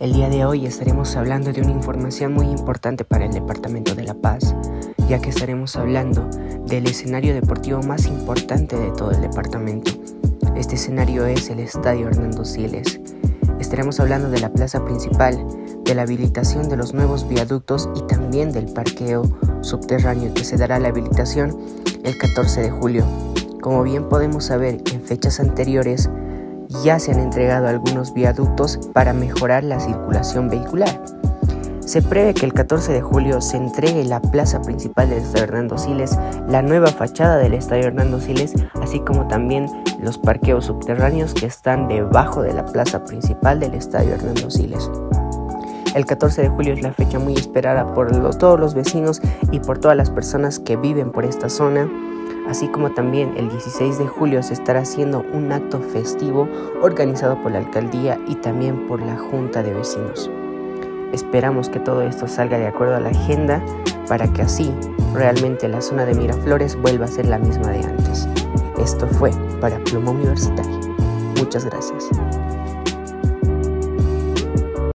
El día de hoy estaremos hablando de una información muy importante para el Departamento de La Paz, ya que estaremos hablando del escenario deportivo más importante de todo el departamento. Este escenario es el Estadio Hernando Siles. Estaremos hablando de la plaza principal, de la habilitación de los nuevos viaductos y también del parqueo subterráneo que se dará la habilitación el 14 de julio. Como bien podemos saber, en fechas anteriores ya se han entregado algunos viaductos para mejorar la circulación vehicular. Se prevé que el 14 de julio se entregue la plaza principal del Estadio Hernando Siles, la nueva fachada del Estadio Hernando Siles, así como también los parqueos subterráneos que están debajo de la plaza principal del Estadio Hernando Siles. El 14 de julio es la fecha muy esperada por todos los vecinos y por todas las personas que viven por esta zona así como también el 16 de julio se estará haciendo un acto festivo organizado por la alcaldía y también por la junta de vecinos. Esperamos que todo esto salga de acuerdo a la agenda para que así realmente la zona de Miraflores vuelva a ser la misma de antes. Esto fue para Pluma Universitaria. Muchas gracias.